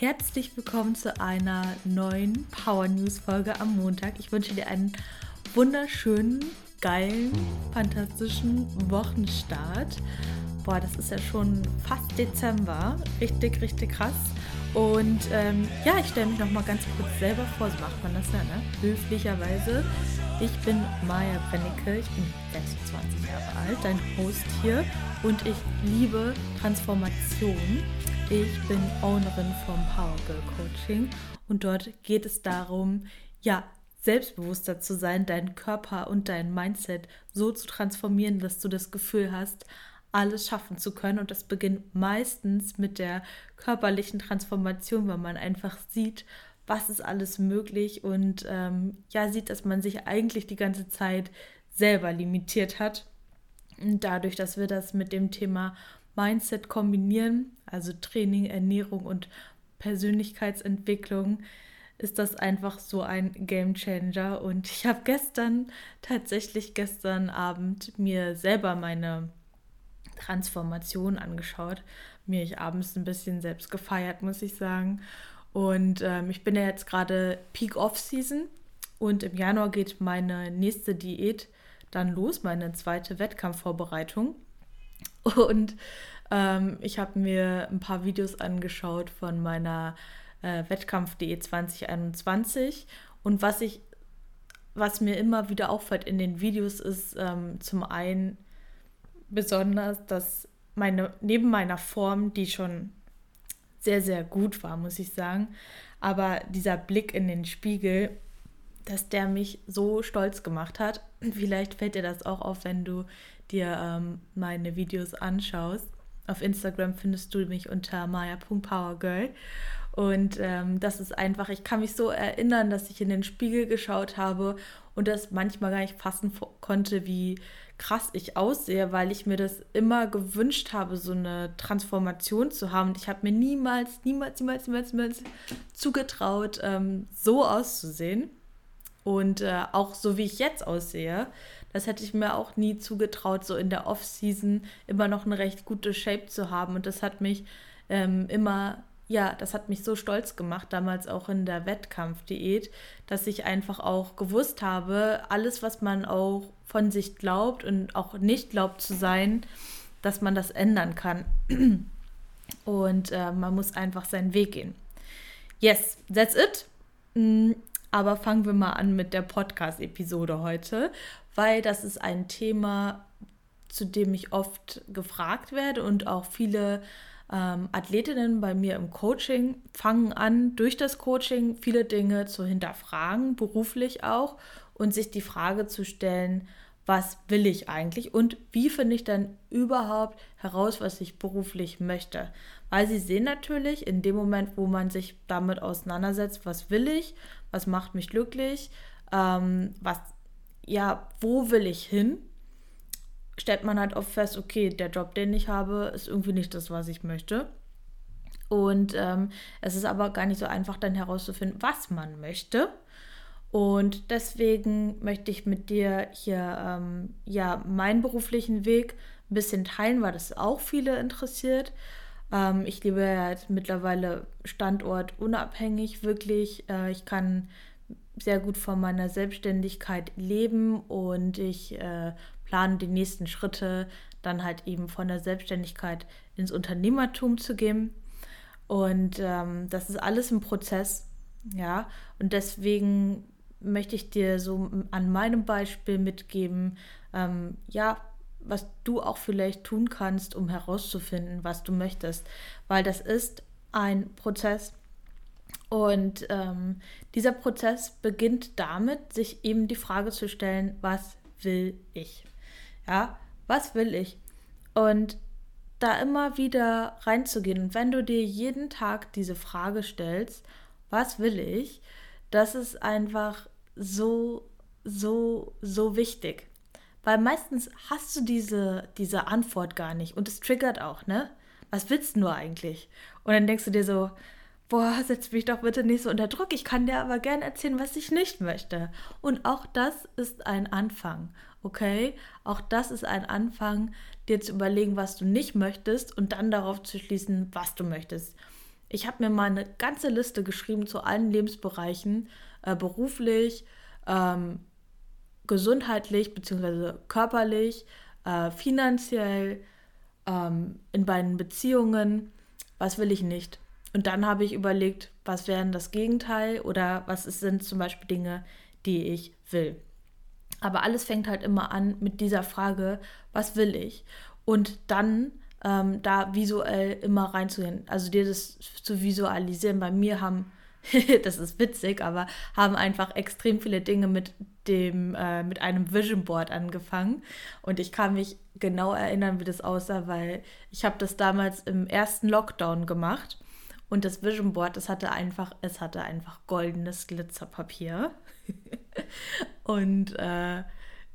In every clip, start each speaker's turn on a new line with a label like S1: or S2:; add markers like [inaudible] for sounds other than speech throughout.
S1: Herzlich willkommen zu einer neuen Power News Folge am Montag. Ich wünsche dir einen wunderschönen, geilen, fantastischen Wochenstart. Boah, das ist ja schon fast Dezember. Richtig, richtig krass. Und ähm, ja, ich stelle mich noch mal ganz kurz selber vor. So macht man das ja, ne? Höflicherweise. Ich bin Maja Brennecke, ich bin 26 Jahre alt, dein Host hier und ich liebe Transformation. Ich bin Ownerin vom Power Girl Coaching und dort geht es darum, ja, selbstbewusster zu sein, deinen Körper und dein Mindset so zu transformieren, dass du das Gefühl hast, alles schaffen zu können. Und das beginnt meistens mit der körperlichen Transformation, weil man einfach sieht, was ist alles möglich und ähm, ja, sieht, dass man sich eigentlich die ganze Zeit selber limitiert hat. Und dadurch, dass wir das mit dem Thema Mindset kombinieren, also Training, Ernährung und Persönlichkeitsentwicklung, ist das einfach so ein Game Changer. Und ich habe gestern, tatsächlich gestern Abend, mir selber meine Transformation angeschaut. Mir ich abends ein bisschen selbst gefeiert, muss ich sagen. Und ähm, ich bin ja jetzt gerade Peak Off-Season und im Januar geht meine nächste Diät dann los, meine zweite Wettkampfvorbereitung. Und ähm, ich habe mir ein paar Videos angeschaut von meiner äh, Wettkampfdiät 2021. Und was ich, was mir immer wieder auffällt in den Videos, ist ähm, zum einen besonders, dass meine, neben meiner Form, die schon sehr, sehr gut war, muss ich sagen. Aber dieser Blick in den Spiegel, dass der mich so stolz gemacht hat. Vielleicht fällt dir das auch auf, wenn du dir ähm, meine Videos anschaust. Auf Instagram findest du mich unter maya.powergirl. Und ähm, das ist einfach, ich kann mich so erinnern, dass ich in den Spiegel geschaut habe und das manchmal gar nicht fassen konnte, wie krass ich aussehe, weil ich mir das immer gewünscht habe, so eine Transformation zu haben. Und ich habe mir niemals, niemals, niemals, niemals, niemals zugetraut, ähm, so auszusehen. Und äh, auch so wie ich jetzt aussehe, das hätte ich mir auch nie zugetraut, so in der Off-Season immer noch eine recht gute Shape zu haben. Und das hat mich ähm, immer ja, das hat mich so stolz gemacht, damals auch in der Wettkampfdiät, dass ich einfach auch gewusst habe, alles, was man auch von sich glaubt und auch nicht glaubt zu sein, dass man das ändern kann. Und äh, man muss einfach seinen Weg gehen. Yes, that's it. Mm, aber fangen wir mal an mit der Podcast-Episode heute, weil das ist ein Thema, zu dem ich oft gefragt werde und auch viele ähm, Athletinnen bei mir im Coaching fangen an, durch das Coaching viele Dinge zu hinterfragen, beruflich auch, und sich die Frage zu stellen, was will ich eigentlich und wie finde ich dann überhaupt heraus, was ich beruflich möchte. Weil sie sehen natürlich in dem Moment, wo man sich damit auseinandersetzt, was will ich, was macht mich glücklich, ähm, was, ja, wo will ich hin, stellt man halt oft fest, okay, der Job, den ich habe, ist irgendwie nicht das, was ich möchte. Und ähm, es ist aber gar nicht so einfach, dann herauszufinden, was man möchte. Und deswegen möchte ich mit dir hier ähm, ja meinen beruflichen Weg ein bisschen teilen, weil das auch viele interessiert. Ähm, ich lebe ja jetzt mittlerweile standortunabhängig, wirklich. Äh, ich kann sehr gut von meiner Selbstständigkeit leben und ich äh, plane die nächsten Schritte dann halt eben von der Selbstständigkeit ins Unternehmertum zu gehen. Und ähm, das ist alles ein Prozess, ja. Und deswegen möchte ich dir so an meinem Beispiel mitgeben, ähm, ja, was du auch vielleicht tun kannst, um herauszufinden, was du möchtest. Weil das ist ein Prozess. Und ähm, dieser Prozess beginnt damit, sich eben die Frage zu stellen, was will ich? Ja, was will ich? Und da immer wieder reinzugehen. Und wenn du dir jeden Tag diese Frage stellst, was will ich, das ist einfach so, so, so wichtig. Weil meistens hast du diese, diese Antwort gar nicht und es triggert auch, ne? Was willst du nur eigentlich? Und dann denkst du dir so, boah, setz mich doch bitte nicht so unter Druck. Ich kann dir aber gerne erzählen, was ich nicht möchte. Und auch das ist ein Anfang, okay? Auch das ist ein Anfang, dir zu überlegen, was du nicht möchtest und dann darauf zu schließen, was du möchtest. Ich habe mir mal eine ganze Liste geschrieben zu allen Lebensbereichen, äh, beruflich, ähm, gesundheitlich bzw. körperlich, äh, finanziell, ähm, in beiden Beziehungen, was will ich nicht. Und dann habe ich überlegt, was wären das Gegenteil oder was sind zum Beispiel Dinge, die ich will. Aber alles fängt halt immer an mit dieser Frage, was will ich? Und dann ähm, da visuell immer reinzugehen. Also dir das zu visualisieren. Bei mir haben, [laughs] das ist witzig, aber haben einfach extrem viele Dinge mit dem, äh, mit einem Vision Board angefangen. Und ich kann mich genau erinnern, wie das aussah, weil ich habe das damals im ersten Lockdown gemacht. Und das Vision Board, das hatte einfach, es hatte einfach goldenes Glitzerpapier. [laughs] und äh,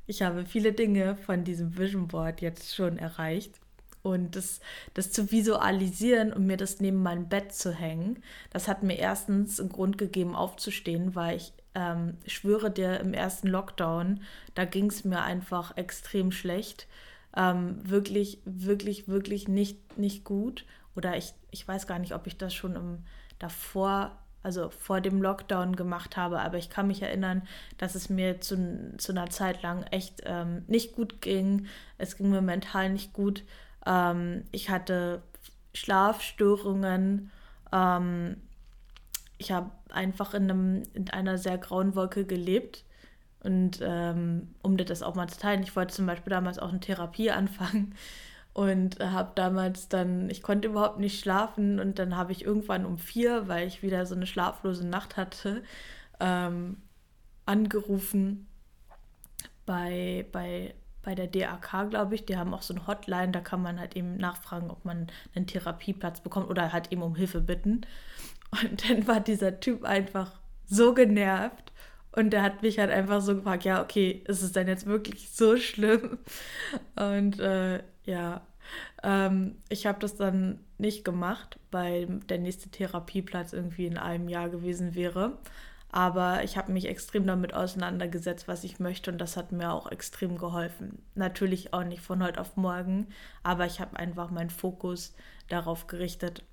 S1: ich habe viele Dinge von diesem Vision Board jetzt schon erreicht. Und das, das zu visualisieren und mir das neben mein Bett zu hängen, das hat mir erstens einen Grund gegeben, aufzustehen, weil ich ähm, schwöre dir, im ersten Lockdown, da ging es mir einfach extrem schlecht. Ähm, wirklich, wirklich, wirklich nicht, nicht gut. Oder ich, ich weiß gar nicht, ob ich das schon im, davor also vor dem Lockdown gemacht habe, aber ich kann mich erinnern, dass es mir zu, zu einer Zeit lang echt ähm, nicht gut ging. Es ging mir mental nicht gut. Ähm, ich hatte Schlafstörungen. Ähm, ich habe einfach in, einem, in einer sehr grauen Wolke gelebt. Und ähm, um dir das auch mal zu teilen, ich wollte zum Beispiel damals auch eine Therapie [laughs] anfangen und habe damals dann, ich konnte überhaupt nicht schlafen und dann habe ich irgendwann um vier, weil ich wieder so eine schlaflose Nacht hatte, ähm, angerufen bei, bei, bei der DAK, glaube ich. Die haben auch so eine Hotline, da kann man halt eben nachfragen, ob man einen Therapieplatz bekommt oder halt eben um Hilfe bitten. Und [laughs] dann war dieser Typ einfach so genervt und der hat mich halt einfach so gefragt, ja, okay, ist es denn jetzt wirklich so schlimm? Und äh, ja, ähm, ich habe das dann nicht gemacht, weil der nächste Therapieplatz irgendwie in einem Jahr gewesen wäre. Aber ich habe mich extrem damit auseinandergesetzt, was ich möchte und das hat mir auch extrem geholfen. Natürlich auch nicht von heute auf morgen, aber ich habe einfach meinen Fokus darauf gerichtet.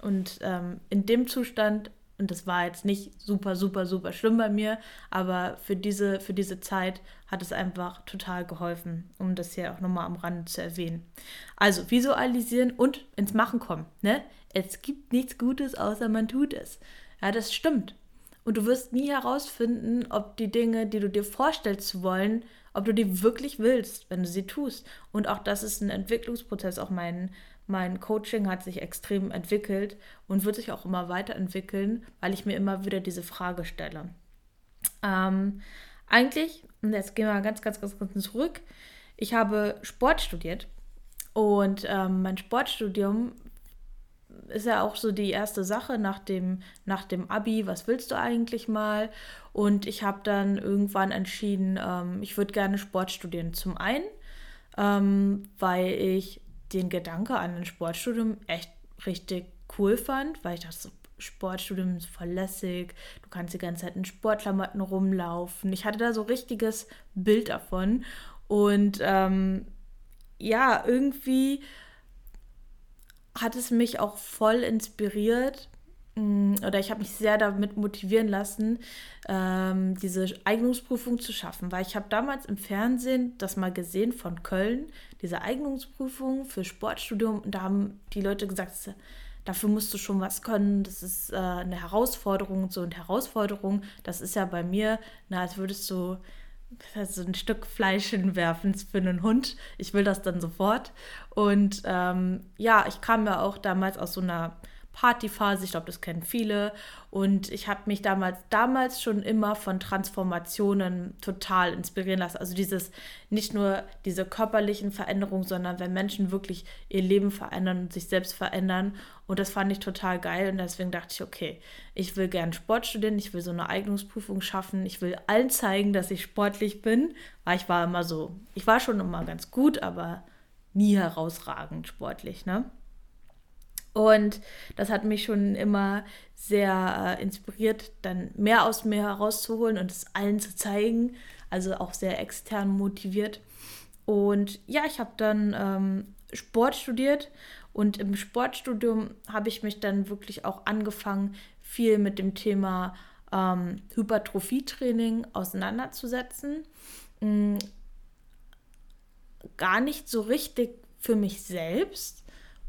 S1: Und ähm, in dem Zustand und das war jetzt nicht super, super, super schlimm bei mir, aber für diese, für diese Zeit hat es einfach total geholfen, um das hier auch nochmal am Rande zu erwähnen. Also visualisieren und ins Machen kommen. Ne? Es gibt nichts Gutes, außer man tut es. Ja, das stimmt. Und du wirst nie herausfinden, ob die Dinge, die du dir vorstellst zu wollen, ob du die wirklich willst, wenn du sie tust. Und auch das ist ein Entwicklungsprozess. Auch mein mein Coaching hat sich extrem entwickelt und wird sich auch immer weiterentwickeln, weil ich mir immer wieder diese Frage stelle. Ähm, eigentlich, und jetzt gehen wir ganz, ganz, ganz, ganz zurück, ich habe Sport studiert und ähm, mein Sportstudium ist ja auch so die erste Sache nach dem, nach dem Abi, was willst du eigentlich mal? Und ich habe dann irgendwann entschieden, ähm, ich würde gerne Sport studieren. Zum einen, ähm, weil ich den Gedanke an ein Sportstudium echt richtig cool fand, weil ich dachte, so, Sportstudium ist voll lässig, du kannst die ganze Zeit in Sportklamotten rumlaufen. Ich hatte da so richtiges Bild davon. Und ähm, ja, irgendwie hat es mich auch voll inspiriert, oder ich habe mich sehr damit motivieren lassen, ähm, diese Eignungsprüfung zu schaffen, weil ich habe damals im Fernsehen das mal gesehen von Köln, diese Eignungsprüfung für Sportstudium und da haben die Leute gesagt, dafür musst du schon was können, das ist äh, eine Herausforderung und so und Herausforderung, das ist ja bei mir, na, als würdest du so ein Stück Fleisch hinwerfen für einen Hund. Ich will das dann sofort. Und ähm, ja, ich kam ja auch damals aus so einer Partyphase. Ich glaube, das kennen viele. Und ich habe mich damals, damals schon immer von Transformationen total inspirieren lassen. Also dieses, nicht nur diese körperlichen Veränderungen, sondern wenn Menschen wirklich ihr Leben verändern und sich selbst verändern. Und das fand ich total geil. Und deswegen dachte ich, okay, ich will gern Sport studieren, ich will so eine Eignungsprüfung schaffen, ich will allen zeigen, dass ich sportlich bin. Weil ich war immer so, ich war schon immer ganz gut, aber nie herausragend sportlich, ne? Und das hat mich schon immer sehr äh, inspiriert, dann mehr aus mir herauszuholen und es allen zu zeigen. Also auch sehr extern motiviert. Und ja, ich habe dann ähm, Sport studiert Und im Sportstudium habe ich mich dann wirklich auch angefangen, viel mit dem Thema ähm, Hypertrophietraining auseinanderzusetzen. Mhm. Gar nicht so richtig für mich selbst,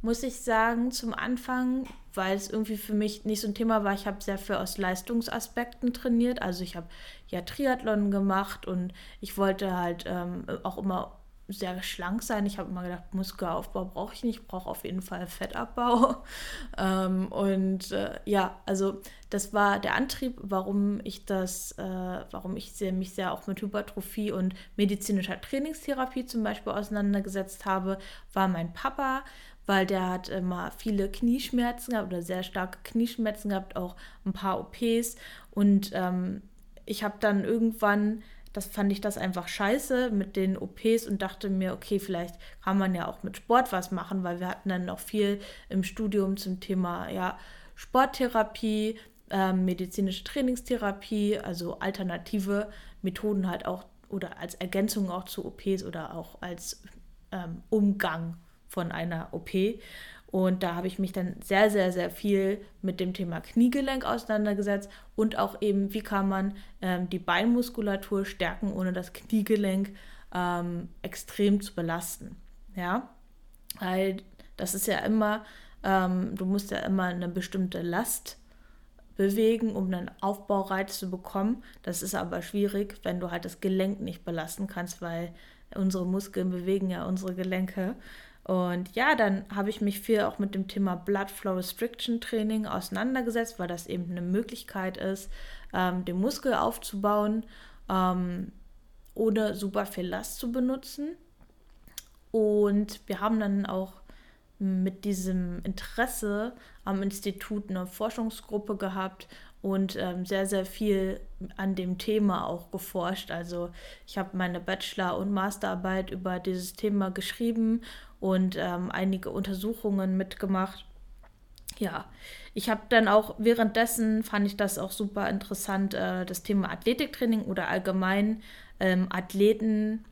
S1: muss ich sagen, zum Anfang, weil es irgendwie für mich nicht so ein Thema war. Ich habe sehr viel aus Leistungsaspekten trainiert. Also ich habe ja Triathlon gemacht und ich wollte halt ähm, auch immer sehr schlank sein. Ich habe immer gedacht, Muskelaufbau brauche ich nicht, ich brauche auf jeden Fall Fettabbau. [laughs] ähm, und äh, ja, also das war der Antrieb, warum ich das, äh, warum ich sehr, mich sehr auch mit Hypertrophie und medizinischer Trainingstherapie zum Beispiel auseinandergesetzt habe, war mein Papa, weil der hat immer viele Knieschmerzen gehabt oder sehr starke Knieschmerzen gehabt, auch ein paar OPs. Und ähm, ich habe dann irgendwann das fand ich das einfach scheiße mit den OPs und dachte mir, okay, vielleicht kann man ja auch mit Sport was machen, weil wir hatten dann noch viel im Studium zum Thema ja, Sporttherapie, äh, medizinische Trainingstherapie, also alternative Methoden halt auch oder als Ergänzung auch zu OPs oder auch als ähm, Umgang von einer OP. Und da habe ich mich dann sehr, sehr, sehr viel mit dem Thema Kniegelenk auseinandergesetzt und auch eben, wie kann man ähm, die Beinmuskulatur stärken, ohne das Kniegelenk ähm, extrem zu belasten. Ja, weil das ist ja immer, ähm, du musst ja immer eine bestimmte Last bewegen, um einen Aufbaureiz zu bekommen. Das ist aber schwierig, wenn du halt das Gelenk nicht belasten kannst, weil unsere Muskeln bewegen ja unsere Gelenke. Und ja, dann habe ich mich viel auch mit dem Thema Blood Flow Restriction Training auseinandergesetzt, weil das eben eine Möglichkeit ist, ähm, den Muskel aufzubauen, ähm, ohne super viel Last zu benutzen. Und wir haben dann auch mit diesem Interesse am Institut eine Forschungsgruppe gehabt und ähm, sehr, sehr viel an dem Thema auch geforscht. Also ich habe meine Bachelor- und Masterarbeit über dieses Thema geschrieben und ähm, einige Untersuchungen mitgemacht. Ja, ich habe dann auch währenddessen fand ich das auch super interessant, äh, das Thema Athletiktraining oder allgemein ähm, Athleten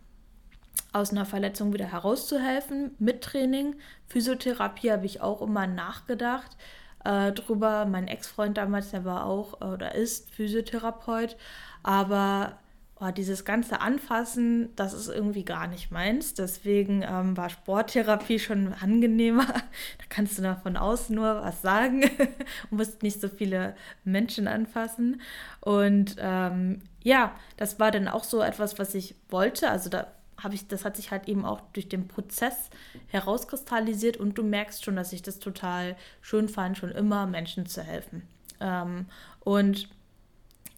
S1: aus einer Verletzung wieder herauszuhelfen mit Training. Physiotherapie habe ich auch immer nachgedacht äh, drüber. Mein Ex-Freund damals, der war auch äh, oder ist Physiotherapeut, aber oh, dieses ganze Anfassen, das ist irgendwie gar nicht meins. Deswegen ähm, war Sporttherapie schon angenehmer. [laughs] Da kannst du von außen nur was sagen [laughs] und musst nicht so viele Menschen anfassen. Und ähm, ja, das war dann auch so etwas, was ich wollte. Also da habe ich, das hat sich halt eben auch durch den Prozess herauskristallisiert und du merkst schon, dass ich das total schön fand, schon immer Menschen zu helfen. Ähm, und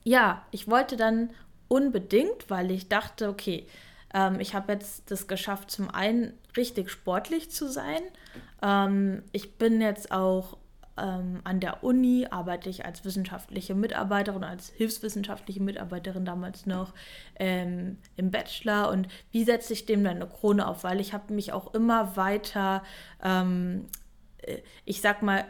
S1: ja, ich wollte dann unbedingt, weil ich dachte, okay, ähm, ich habe jetzt das geschafft, zum einen richtig sportlich zu sein. Ähm, ich bin jetzt auch ähm, an der Uni, arbeite ich als wissenschaftliche Mitarbeiterin, als hilfswissenschaftliche Mitarbeiterin damals noch ähm, im Bachelor. Und wie setze ich dem dann eine Krone auf? Weil ich habe mich auch immer weiter, ähm, äh, ich sag mal,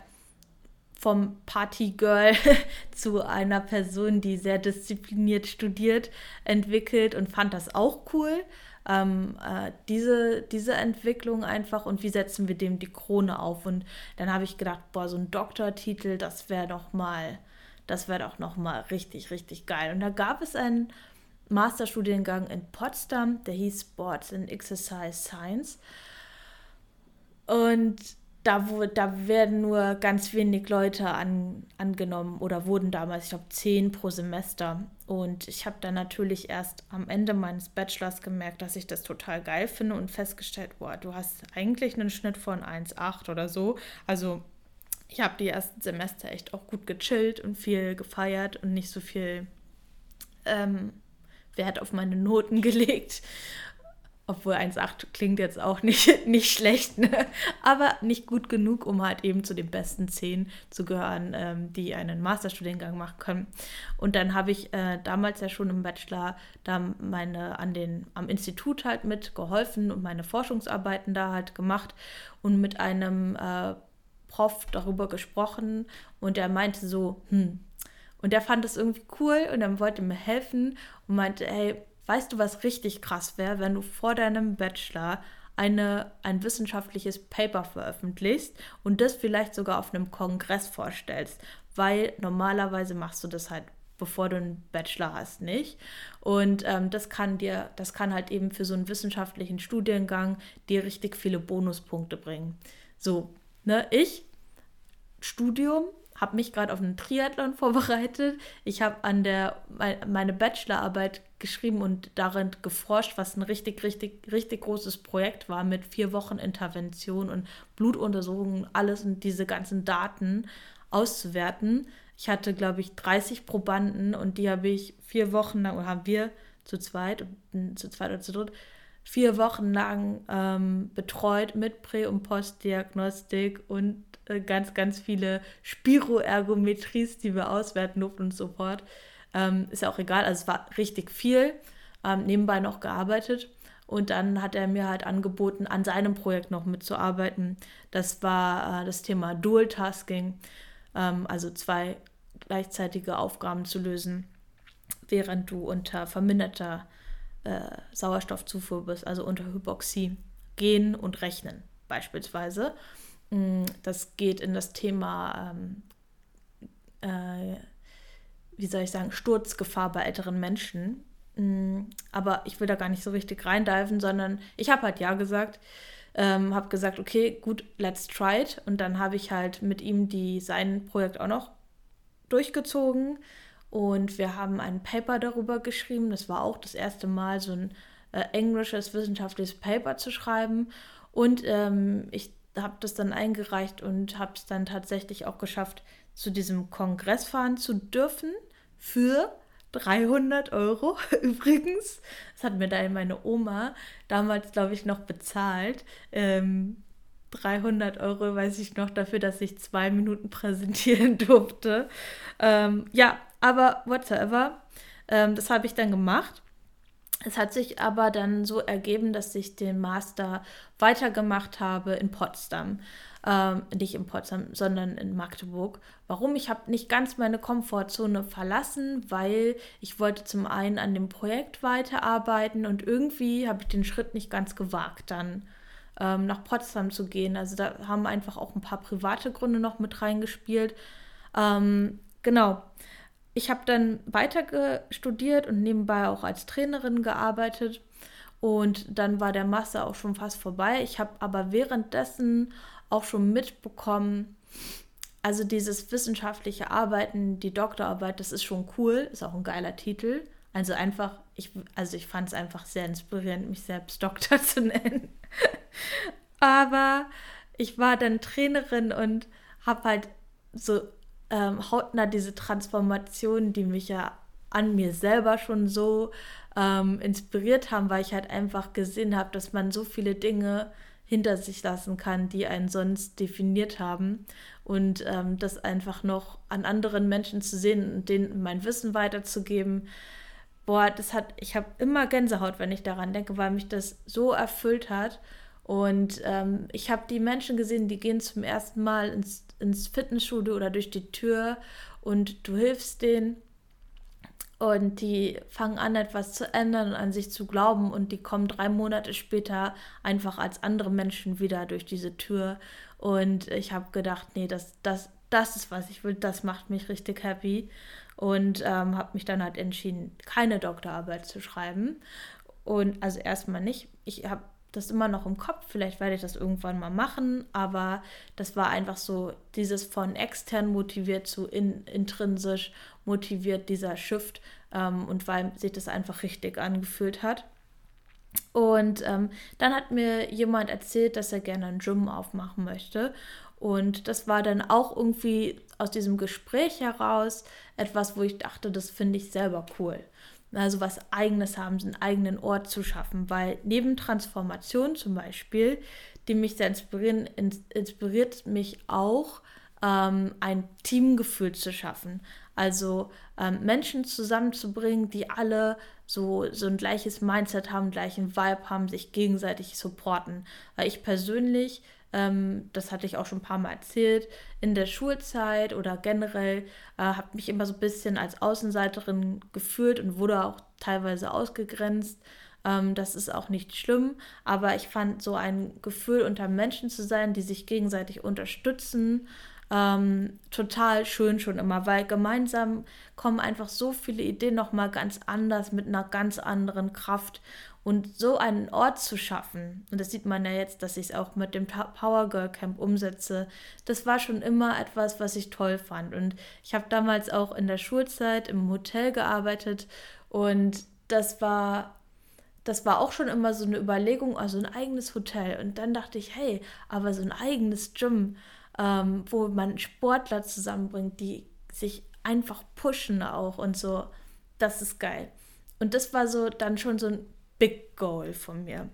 S1: vom Partygirl [laughs] zu einer Person, die sehr diszipliniert studiert, entwickelt und fand das auch cool. Ähm, äh, diese, diese Entwicklung einfach und wie setzen wir dem die Krone auf? Und dann habe ich gedacht, boah, so ein Doktortitel, das wäre doch mal, das wäre doch noch mal richtig, richtig geil. Und da gab es einen Masterstudiengang in Potsdam, der hieß Sports and Exercise Science. Und da, wo, da werden nur ganz wenig Leute an, angenommen oder wurden damals, ich glaube, zehn pro Semester. Und ich habe dann natürlich erst am Ende meines Bachelors gemerkt, dass ich das total geil finde und festgestellt, boah, du hast eigentlich einen Schnitt von 1,8 oder so. Also ich habe die ersten Semester echt auch gut gechillt und viel gefeiert und nicht so viel ähm, Wert auf meine Noten [laughs] gelegt. Obwohl 1,8 klingt jetzt auch nicht, [laughs] nicht schlecht, ne? aber nicht gut genug, um halt eben zu den besten 10 zu gehören, ähm, die einen Masterstudiengang machen können. Und dann habe ich äh, damals ja schon im Bachelor da meine an den, am Institut halt mit geholfen und meine Forschungsarbeiten da halt gemacht und mit einem äh, Prof darüber gesprochen und der meinte so, hm, und der fand das irgendwie cool und dann wollte mir helfen und meinte, hey, Weißt du, was richtig krass wäre, wenn du vor deinem Bachelor eine, ein wissenschaftliches Paper veröffentlichst und das vielleicht sogar auf einem Kongress vorstellst, weil normalerweise machst du das halt bevor du einen Bachelor hast, nicht. Und ähm, das kann dir, das kann halt eben für so einen wissenschaftlichen Studiengang dir richtig viele Bonuspunkte bringen. So, ne, ich, Studium, habe mich gerade auf einen Triathlon [laughs] vorbereitet. Ich habe an der meine Bachelorarbeit geschrieben und darin geforscht, was ein richtig, richtig, richtig großes Projekt war mit vier Wochen Intervention und Blutuntersuchungen, alles und diese ganzen Daten auszuwerten. Ich hatte, glaube ich, 30 Probanden und die habe ich vier Wochen lang, oder haben wir zu zweit, zu zweit oder zu dritt, vier Wochen lang ähm, betreut mit Prä- und Postdiagnostik und äh, ganz, ganz viele Spiroergometries, die wir auswerten durften und so fort. Ähm, ist ja auch egal, also es war richtig viel. Ähm, nebenbei noch gearbeitet. Und dann hat er mir halt angeboten, an seinem Projekt noch mitzuarbeiten. Das war äh, das Thema Dual Tasking ähm, also zwei gleichzeitige Aufgaben zu lösen, während du unter verminderter äh, Sauerstoffzufuhr bist, also unter Hypoxie. Gehen und rechnen beispielsweise. Mm, das geht in das Thema, ähm, äh, wie soll ich sagen, Sturzgefahr bei älteren Menschen. Mm, aber ich will da gar nicht so richtig reindiven, sondern ich habe halt ja gesagt ähm, habe gesagt, okay, gut, let's try it. Und dann habe ich halt mit ihm die, sein Projekt auch noch durchgezogen. Und wir haben ein Paper darüber geschrieben. Das war auch das erste Mal, so ein äh, englisches wissenschaftliches Paper zu schreiben. Und ähm, ich habe das dann eingereicht und habe es dann tatsächlich auch geschafft, zu diesem Kongress fahren zu dürfen für 300 Euro [laughs] übrigens. Das hat mir dann meine Oma damals, glaube ich, noch bezahlt. Ähm, 300 Euro, weiß ich noch, dafür, dass ich zwei Minuten präsentieren [laughs] durfte. Ähm, ja, aber whatsoever. Ähm, das habe ich dann gemacht. Es hat sich aber dann so ergeben, dass ich den Master weitergemacht habe in Potsdam ähm, nicht in Potsdam, sondern in Magdeburg. Warum? Ich habe nicht ganz meine Komfortzone verlassen, weil ich wollte zum einen an dem Projekt weiterarbeiten und irgendwie habe ich den Schritt nicht ganz gewagt, dann ähm, nach Potsdam zu gehen. Also da haben einfach auch ein paar private Gründe noch mit reingespielt. Ähm, genau. Ich habe dann weiter studiert und nebenbei auch als Trainerin gearbeitet. Und dann war der Master auch schon fast vorbei. Ich habe aber währenddessen auch schon mitbekommen, also dieses wissenschaftliche Arbeiten, die Doktorarbeit, das ist schon cool, ist auch ein geiler Titel. Also einfach, ich, also ich fand es einfach sehr inspirierend, mich selbst Doktor [laughs] zu nennen. Aber ich war dann Trainerin und habe halt so ähm, hautnah diese Transformation, die mich ja an mir selber schon so ähm, inspiriert haben, weil ich halt einfach gesehen habe, dass man so viele Dinge hinter sich lassen kann, die einen sonst definiert haben. Und ähm, das einfach noch an anderen Menschen zu sehen und denen mein Wissen weiterzugeben. Boah, das hat, ich habe immer Gänsehaut, wenn ich daran denke, weil mich das so erfüllt hat. Und ähm, ich habe die Menschen gesehen, die gehen zum ersten Mal ins, ins Fitnessstudio oder durch die Tür und du hilfst denen und die fangen an, etwas zu ändern und an sich zu glauben. Und die kommen drei Monate später einfach als andere Menschen wieder durch diese Tür. Und ich habe gedacht, nee, das, das, das ist, was ich will. Das macht mich richtig happy. Und ähm, habe mich dann halt entschieden, keine Doktorarbeit zu schreiben. Und also erstmal nicht. Ich habe das immer noch im Kopf. Vielleicht werde ich das irgendwann mal machen, aber das war einfach so dieses von extern motiviert zu in, intrinsisch motiviert, dieser Shift ähm, und weil sich das einfach richtig angefühlt hat. Und ähm, dann hat mir jemand erzählt, dass er gerne ein Gym aufmachen möchte. Und das war dann auch irgendwie aus diesem Gespräch heraus etwas, wo ich dachte, das finde ich selber cool also was eigenes haben, einen eigenen Ort zu schaffen, weil neben Transformation zum Beispiel, die mich sehr inspirieren, inspiriert mich auch ähm, ein Teamgefühl zu schaffen. Also ähm, Menschen zusammenzubringen, die alle so, so ein gleiches Mindset haben, gleichen Vibe haben, sich gegenseitig supporten. Weil ich persönlich ähm, das hatte ich auch schon ein paar Mal erzählt, in der Schulzeit oder generell äh, habe mich immer so ein bisschen als Außenseiterin gefühlt und wurde auch teilweise ausgegrenzt. Ähm, das ist auch nicht schlimm, aber ich fand so ein Gefühl, unter Menschen zu sein, die sich gegenseitig unterstützen, ähm, total schön schon immer, weil gemeinsam kommen einfach so viele Ideen nochmal ganz anders, mit einer ganz anderen Kraft. Und so einen Ort zu schaffen, und das sieht man ja jetzt, dass ich es auch mit dem Power Girl Camp umsetze, das war schon immer etwas, was ich toll fand. Und ich habe damals auch in der Schulzeit im Hotel gearbeitet und das war das war auch schon immer so eine Überlegung, also ein eigenes Hotel. Und dann dachte ich, hey, aber so ein eigenes Gym, ähm, wo man Sportler zusammenbringt, die sich einfach pushen auch und so, das ist geil. Und das war so dann schon so ein Big Goal von mir.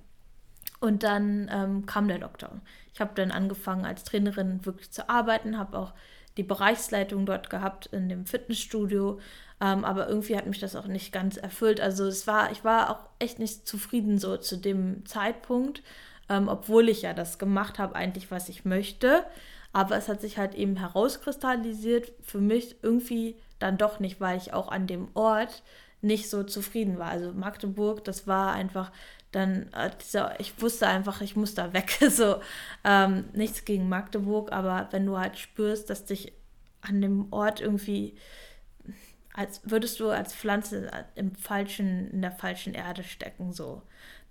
S1: Und dann ähm, kam der Lockdown. Ich habe dann angefangen als Trainerin wirklich zu arbeiten, habe auch die Bereichsleitung dort gehabt in dem Fitnessstudio, ähm, aber irgendwie hat mich das auch nicht ganz erfüllt. Also es war, ich war auch echt nicht zufrieden so zu dem Zeitpunkt, ähm, obwohl ich ja das gemacht habe, eigentlich was ich möchte. Aber es hat sich halt eben herauskristallisiert für mich irgendwie dann doch nicht, weil ich auch an dem Ort nicht so zufrieden war. Also Magdeburg, das war einfach dann, äh, ich wusste einfach, ich muss da weg. [laughs] so ähm, nichts gegen Magdeburg, aber wenn du halt spürst, dass dich an dem Ort irgendwie als würdest du als Pflanze im falschen, in der falschen Erde stecken. So.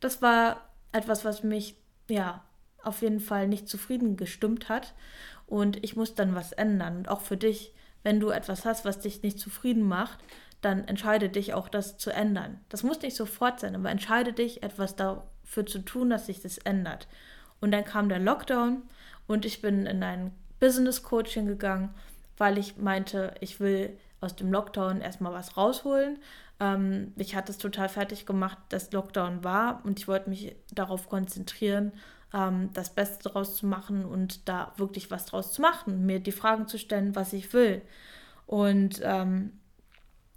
S1: Das war etwas, was mich ja auf jeden Fall nicht zufrieden gestimmt hat. Und ich muss dann was ändern. Und auch für dich, wenn du etwas hast, was dich nicht zufrieden macht, dann entscheide dich auch, das zu ändern. Das muss nicht sofort sein, aber entscheide dich, etwas dafür zu tun, dass sich das ändert. Und dann kam der Lockdown und ich bin in ein Business Coaching gegangen, weil ich meinte, ich will aus dem Lockdown erstmal was rausholen. Ähm, ich hatte es total fertig gemacht, dass Lockdown war und ich wollte mich darauf konzentrieren, ähm, das Beste daraus zu machen und da wirklich was draus zu machen, mir die Fragen zu stellen, was ich will. Und ähm,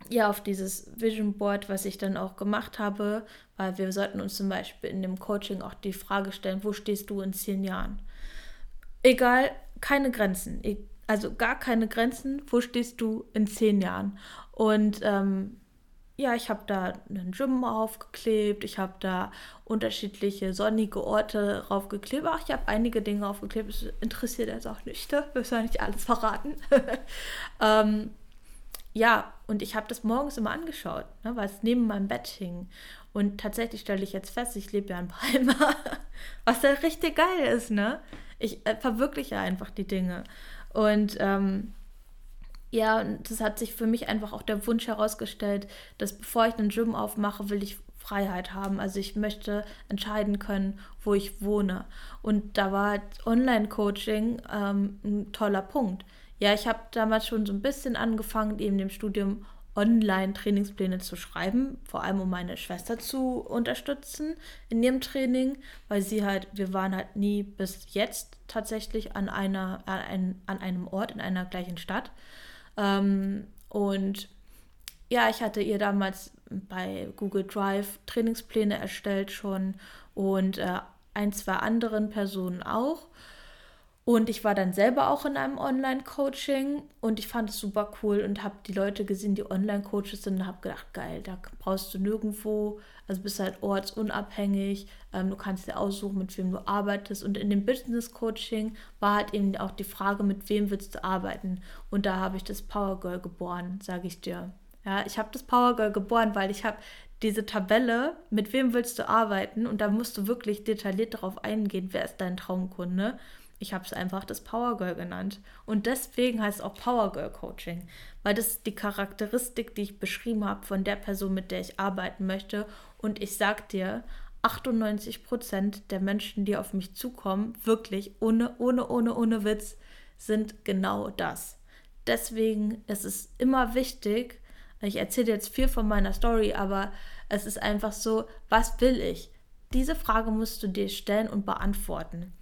S1: ja, auf dieses Vision Board, was ich dann auch gemacht habe, weil wir sollten uns zum Beispiel in dem Coaching auch die Frage stellen, wo stehst du in zehn Jahren? Egal, keine Grenzen, e-, also gar keine Grenzen, wo stehst du in zehn Jahren? Und ähm, ja, ich habe da einen Gym aufgeklebt, ich habe da unterschiedliche sonnige Orte draufgeklebt. Ach, ich habe einige Dinge aufgeklebt, das interessiert jetzt auch nicht, ne? wir sollen nicht alles verraten. [laughs] ähm, ja, und ich habe das morgens immer angeschaut, ne, weil es neben meinem Bett hing. Und tatsächlich stelle ich jetzt fest, ich lebe ja in Palma, [laughs] was ja richtig geil ist, ne? Ich äh, verwirkliche einfach die Dinge. Und ähm, ja, das hat sich für mich einfach auch der Wunsch herausgestellt, dass bevor ich einen Gym aufmache, will ich Freiheit haben. Also ich möchte entscheiden können, wo ich wohne. Und da war halt Online-Coaching ähm, ein toller Punkt. Ja, ich habe damals schon so ein bisschen angefangen, eben dem Studium Online-Trainingspläne zu schreiben, vor allem um meine Schwester zu unterstützen in ihrem Training, weil sie halt, wir waren halt nie bis jetzt tatsächlich an einer, an, an einem Ort in einer gleichen Stadt. Ähm, und ja, ich hatte ihr damals bei Google Drive Trainingspläne erstellt schon und äh, ein, zwei anderen Personen auch. Und ich war dann selber auch in einem Online-Coaching und ich fand es super cool und habe die Leute gesehen, die Online-Coaches sind und habe gedacht, geil, da brauchst du nirgendwo, also bist halt ortsunabhängig, ähm, du kannst dir aussuchen, mit wem du arbeitest. Und in dem Business-Coaching war halt eben auch die Frage, mit wem willst du arbeiten? Und da habe ich das Power Girl geboren, sage ich dir. Ja, ich habe das Power Girl geboren, weil ich habe diese Tabelle, mit wem willst du arbeiten? Und da musst du wirklich detailliert darauf eingehen, wer ist dein Traumkunde. Ich habe es einfach das Power Girl genannt. Und deswegen heißt es auch Power Girl Coaching, weil das ist die Charakteristik, die ich beschrieben habe von der Person, mit der ich arbeiten möchte. Und ich sag dir, 98 Prozent der Menschen, die auf mich zukommen, wirklich ohne, ohne, ohne, ohne Witz, sind genau das. Deswegen ist es immer wichtig, ich erzähle jetzt viel von meiner Story, aber es ist einfach so, was will ich? Diese Frage musst du dir stellen und beantworten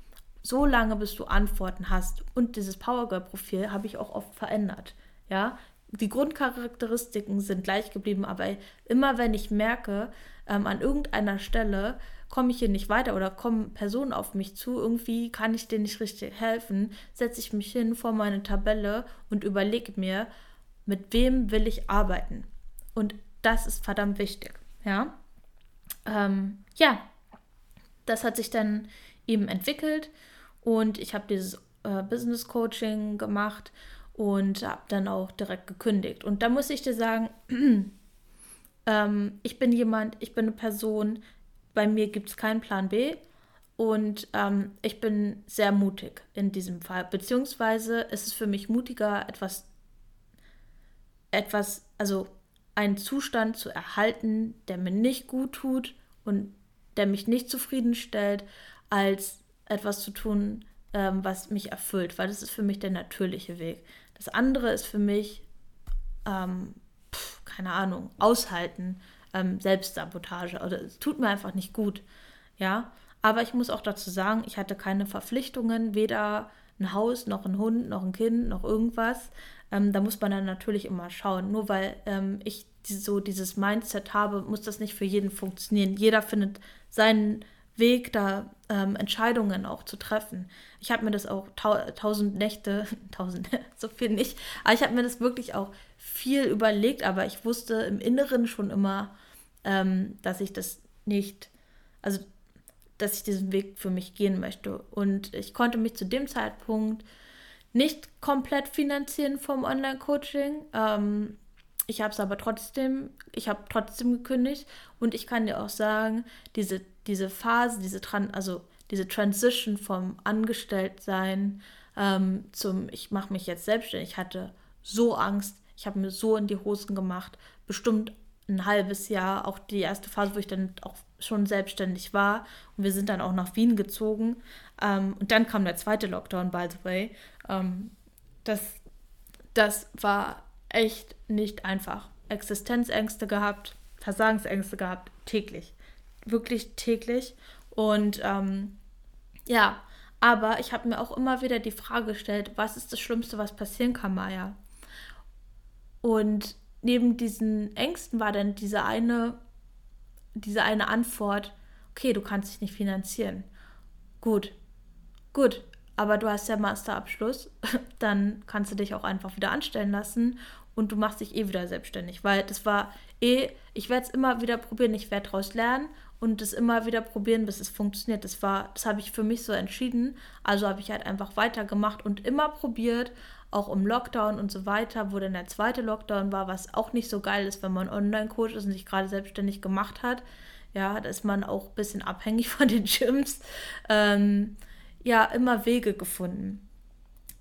S1: so lange, bis du Antworten hast. Und dieses Power Girl Profil habe ich auch oft verändert. Ja, die Grundcharakteristiken sind gleich geblieben, aber immer wenn ich merke, ähm, an irgendeiner Stelle komme ich hier nicht weiter oder kommen Personen auf mich zu, irgendwie kann ich denen nicht richtig helfen, setze ich mich hin vor meine Tabelle und überlege mir, mit wem will ich arbeiten. Und das ist verdammt wichtig, ja. ähm, ja, das hat sich dann eben entwickelt und ich habe dieses äh, Business Coaching gemacht und habe dann auch direkt gekündigt. Und da muss ich dir sagen, [clears throat] ähm, ich bin jemand, ich bin eine Person, bei mir gibt es keinen Plan B und ähm, ich bin sehr mutig in diesem Fall. Beziehungsweise ist es für mich mutiger, etwas, etwas, also einen Zustand zu erhalten, der mir nicht gut tut und der mich nicht zufriedenstellt, als etwas zu tun, ähm, was mich erfüllt, weil das ist für mich der natürliche Weg. Das andere ist für mich, ähm, pf, keine Ahnung, aushalten, ähm, Selbstsabotage oder es tut mir einfach nicht gut, ja. Aber ich muss auch dazu sagen, ich hatte keine Verpflichtungen, weder ein Haus, noch ein Hund, noch ein Kind, noch irgendwas. Ähm, da muss man dann natürlich immer schauen. Nur weil ähm, ich so dieses Mindset habe, muss das nicht für jeden funktionieren. Jeder findet seinen Weg, da ähm, Entscheidungen auch zu treffen. Ich habe mir das auch tau tausend Nächte, [laughs] tausend, [laughs] so viel nicht, aber ich habe mir das wirklich auch viel überlegt, aber ich wusste im Inneren schon immer, ähm, dass ich das nicht, also dass ich diesen Weg für mich gehen möchte. Und ich konnte mich zu dem Zeitpunkt nicht komplett finanzieren vom Online-Coaching. Ähm, ich habe es aber trotzdem, ich habe trotzdem gekündigt und ich kann dir auch sagen, diese, diese Phase, diese, Tran also diese Transition vom Angestelltsein ähm, zum ich mache mich jetzt selbstständig, ich hatte so Angst, ich habe mir so in die Hosen gemacht, bestimmt ein halbes Jahr, auch die erste Phase, wo ich dann auch schon selbstständig war. Und wir sind dann auch nach Wien gezogen. Ähm, und dann kam der zweite Lockdown, by the way. Ähm, das, das war echt nicht einfach. Existenzängste gehabt, Versagensängste gehabt, täglich. Wirklich täglich. Und ähm, ja, aber ich habe mir auch immer wieder die Frage gestellt, was ist das Schlimmste, was passieren kann, Maya? Und neben diesen Ängsten war dann diese eine, diese eine Antwort, okay, du kannst dich nicht finanzieren. Gut, gut, aber du hast ja Masterabschluss, [laughs] dann kannst du dich auch einfach wieder anstellen lassen und du machst dich eh wieder selbstständig, weil das war eh, ich werde es immer wieder probieren, ich werde daraus lernen und es immer wieder probieren, bis es funktioniert. Das war, das habe ich für mich so entschieden. Also habe ich halt einfach weitergemacht und immer probiert auch im Lockdown und so weiter, wo dann der zweite Lockdown war, was auch nicht so geil ist, wenn man Online-Coach ist und sich gerade selbstständig gemacht hat. Ja, da ist man auch ein bisschen abhängig [laughs] von den Gyms. Ähm, ja, immer Wege gefunden.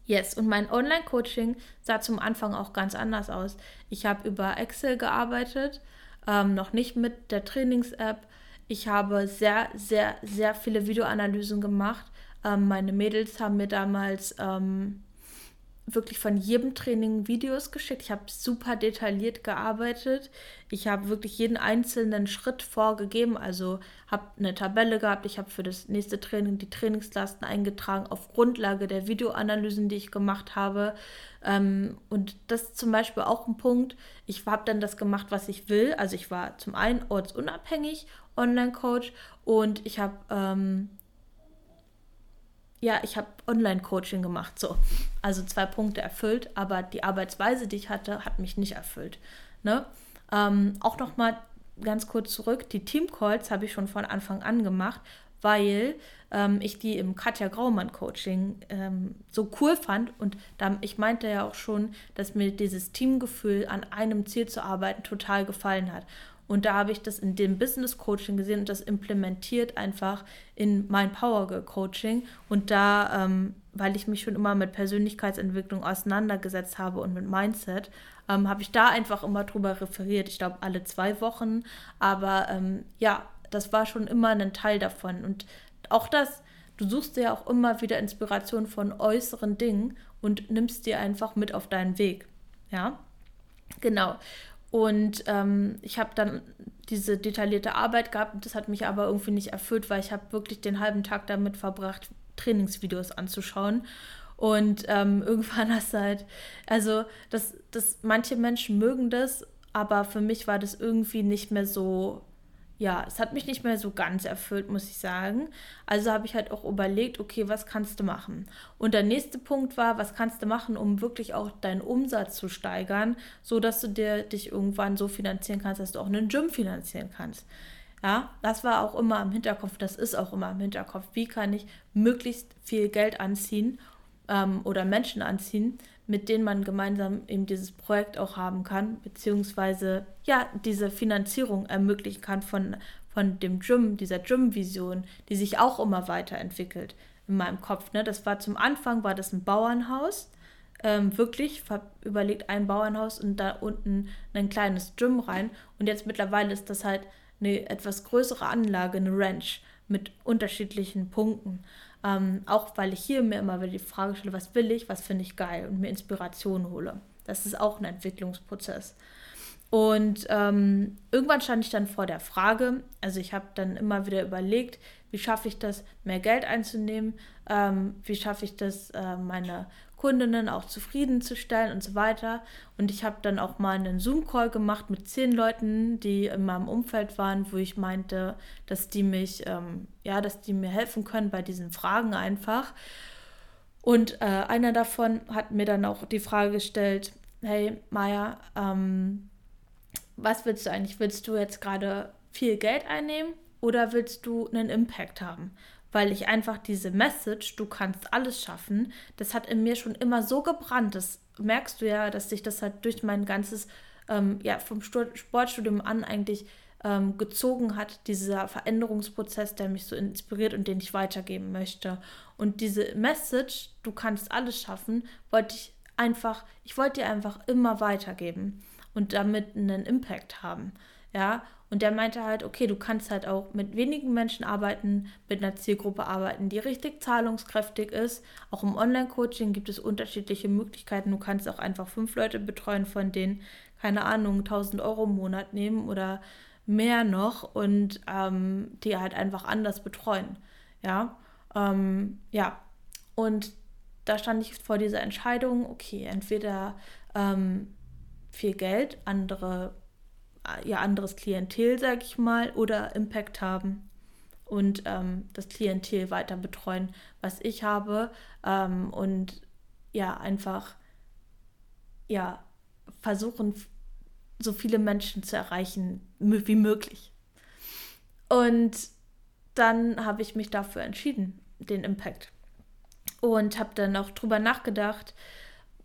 S1: Yes, und mein Online-Coaching sah zum Anfang auch ganz anders aus. Ich habe über Excel gearbeitet, ähm, noch nicht mit der Trainings-App. Ich habe sehr, sehr, sehr viele Videoanalysen gemacht. Ähm, meine Mädels haben mir damals ähm, wirklich von jedem Training Videos geschickt. Ich habe super detailliert gearbeitet. Ich habe wirklich jeden einzelnen Schritt vorgegeben. Also habe eine Tabelle gehabt. Ich habe für das nächste Training die Trainingslasten eingetragen auf Grundlage der Videoanalysen, die ich gemacht habe. Ähm, und das ist zum Beispiel auch ein Punkt. Ich habe dann das gemacht, was ich will. Also ich war zum einen ortsunabhängig Online-Coach und ich habe ähm, ja, ich habe Online-Coaching gemacht, so. Also zwei Punkte erfüllt, aber die Arbeitsweise, die ich hatte, hat mich nicht erfüllt. Ne? Ähm, auch nochmal ganz kurz zurück, die Team-Calls habe ich schon von Anfang an gemacht, weil ähm, ich die im Katja Graumann-Coaching ähm, so cool fand. Und da, ich meinte ja auch schon, dass mir dieses Teamgefühl, an einem Ziel zu arbeiten, total gefallen hat. Und da habe ich das in dem Business Coaching gesehen und das implementiert einfach in mein Power Coaching. Und da, ähm, weil ich mich schon immer mit Persönlichkeitsentwicklung auseinandergesetzt habe und mit Mindset, ähm, habe ich da einfach immer drüber referiert. Ich glaube, alle zwei Wochen. Aber ähm, ja, das war schon immer ein Teil davon. Und auch das, du suchst dir ja auch immer wieder Inspiration von äußeren Dingen und nimmst dir einfach mit auf deinen Weg. Ja, genau. Und ähm, ich habe dann diese detaillierte Arbeit gehabt. Das hat mich aber irgendwie nicht erfüllt, weil ich habe wirklich den halben Tag damit verbracht, Trainingsvideos anzuschauen. Und ähm, [laughs] irgendwann hast du halt, also das, das, manche Menschen mögen das, aber für mich war das irgendwie nicht mehr so ja, es hat mich nicht mehr so ganz erfüllt, muss ich sagen. Also habe ich halt auch überlegt, okay, was kannst du machen? Und der nächste Punkt war, was kannst du machen, um wirklich auch deinen Umsatz zu steigern, so dass du dir dich irgendwann so finanzieren kannst, dass du auch einen Gym finanzieren kannst. Ja, das war auch immer im Hinterkopf, das ist auch immer im Hinterkopf. Wie kann ich möglichst viel Geld anziehen ähm, oder Menschen anziehen, mit denen man gemeinsam eben dieses Projekt auch haben kann, beziehungsweise ja, diese Finanzierung ermöglichen kann von, von dem Gym, dieser Gym-Vision, die sich auch immer weiterentwickelt in meinem Kopf. Ne? Das war zum Anfang, war das ein Bauernhaus, ähm, wirklich überlegt ein Bauernhaus und da unten ein kleines Gym rein. Und jetzt mittlerweile ist das halt eine etwas größere Anlage, eine Ranch mit unterschiedlichen Punkten. Ähm, auch weil ich hier mir immer wieder die Frage stelle, was will ich, was finde ich geil und mir Inspiration hole. Das ist auch ein Entwicklungsprozess. Und ähm, irgendwann stand ich dann vor der Frage, also ich habe dann immer wieder überlegt, wie schaffe ich das, mehr Geld einzunehmen, ähm, wie schaffe ich das, äh, meine Kundinnen auch zufriedenzustellen und so weiter. Und ich habe dann auch mal einen Zoom-Call gemacht mit zehn Leuten, die in meinem Umfeld waren, wo ich meinte, dass die mich, ähm, ja, dass die mir helfen können bei diesen Fragen einfach. Und äh, einer davon hat mir dann auch die Frage gestellt, hey Maya, ähm, was willst du eigentlich? Willst du jetzt gerade viel Geld einnehmen oder willst du einen Impact haben? Weil ich einfach diese Message, du kannst alles schaffen, das hat in mir schon immer so gebrannt. Das merkst du ja, dass sich das halt durch mein ganzes, ähm, ja, vom Sportstudium an eigentlich ähm, gezogen hat, dieser Veränderungsprozess, der mich so inspiriert und den ich weitergeben möchte. Und diese Message, du kannst alles schaffen, wollte ich einfach, ich wollte dir einfach immer weitergeben und damit einen Impact haben. Ja, und der meinte halt, okay, du kannst halt auch mit wenigen Menschen arbeiten, mit einer Zielgruppe arbeiten, die richtig zahlungskräftig ist. Auch im Online-Coaching gibt es unterschiedliche Möglichkeiten. Du kannst auch einfach fünf Leute betreuen, von denen, keine Ahnung, 1000 Euro im Monat nehmen oder mehr noch und ähm, die halt einfach anders betreuen. Ja, ähm, ja. Und da stand ich vor dieser Entscheidung, okay, entweder ähm, viel Geld, andere ihr anderes Klientel, sage ich mal, oder Impact haben und ähm, das Klientel weiter betreuen, was ich habe ähm, und ja, einfach ja, versuchen, so viele Menschen zu erreichen wie möglich. Und dann habe ich mich dafür entschieden, den Impact. Und habe dann auch drüber nachgedacht,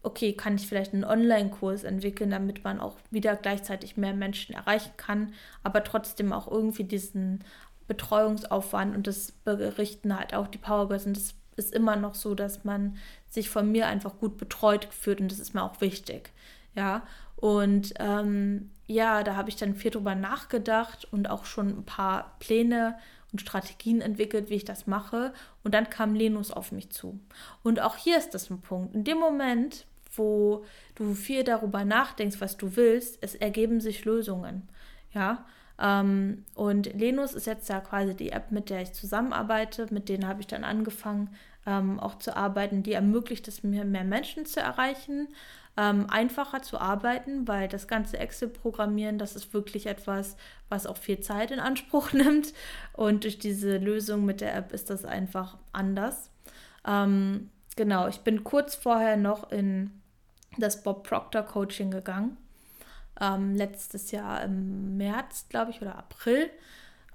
S1: okay, kann ich vielleicht einen Online-Kurs entwickeln, damit man auch wieder gleichzeitig mehr Menschen erreichen kann, aber trotzdem auch irgendwie diesen Betreuungsaufwand und das berichten halt auch die Powergirls und das ist immer noch so, dass man sich von mir einfach gut betreut fühlt und das ist mir auch wichtig, ja. Und ähm, ja, da habe ich dann viel drüber nachgedacht und auch schon ein paar Pläne und Strategien entwickelt, wie ich das mache. Und dann kam Lenus auf mich zu. Und auch hier ist das ein Punkt. In dem Moment, wo du viel darüber nachdenkst, was du willst, es ergeben sich Lösungen. Ja. Ähm, und Lenus ist jetzt ja quasi die App, mit der ich zusammenarbeite. Mit denen habe ich dann angefangen, ähm, auch zu arbeiten. Die ermöglicht es mir, mehr Menschen zu erreichen, ähm, einfacher zu arbeiten, weil das ganze Excel-Programmieren, das ist wirklich etwas, was auch viel Zeit in Anspruch [laughs] nimmt. Und durch diese Lösung mit der App ist das einfach anders. Ähm, genau, ich bin kurz vorher noch in das Bob Proctor Coaching gegangen. Ähm, letztes Jahr im März, glaube ich, oder April.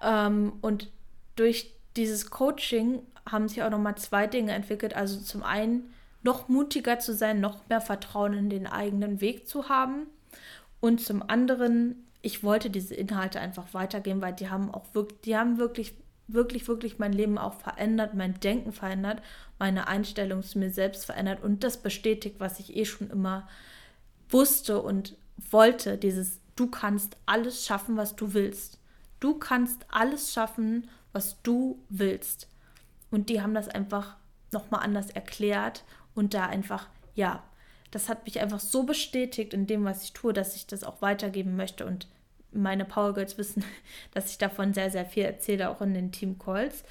S1: Ähm, und durch dieses Coaching haben sich auch nochmal zwei Dinge entwickelt. Also zum einen noch mutiger zu sein, noch mehr Vertrauen in den eigenen Weg zu haben. Und zum anderen, ich wollte diese Inhalte einfach weitergeben, weil die haben auch wirklich, die haben wirklich wirklich, wirklich mein Leben auch verändert, mein Denken verändert, meine Einstellung zu mir selbst verändert und das bestätigt, was ich eh schon immer wusste und wollte, dieses du kannst alles schaffen, was du willst. Du kannst alles schaffen, was du willst. Und die haben das einfach nochmal anders erklärt und da einfach, ja, das hat mich einfach so bestätigt in dem, was ich tue, dass ich das auch weitergeben möchte und meine Power Girls wissen, [laughs] dass ich davon sehr, sehr viel erzähle, auch in den Team Calls.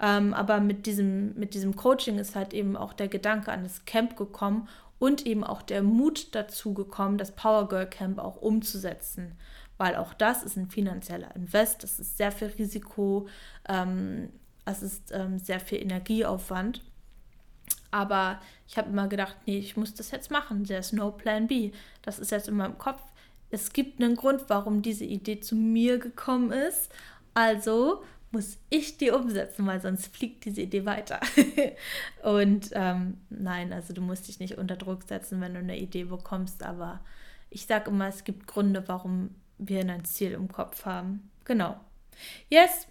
S1: Ähm, aber mit diesem, mit diesem Coaching ist halt eben auch der Gedanke an das Camp gekommen und eben auch der Mut dazu gekommen, das Power Girl Camp auch umzusetzen. Weil auch das ist ein finanzieller Invest, das ist sehr viel Risiko, ähm, es ist ähm, sehr viel Energieaufwand. Aber ich habe immer gedacht, nee, ich muss das jetzt machen. There's no plan B. Das ist jetzt in meinem Kopf es gibt einen Grund, warum diese Idee zu mir gekommen ist. Also muss ich die umsetzen, weil sonst fliegt diese Idee weiter. [laughs] und ähm, nein, also du musst dich nicht unter Druck setzen, wenn du eine Idee bekommst, aber ich sage immer, es gibt Gründe, warum wir ein Ziel im Kopf haben. Genau. Yes.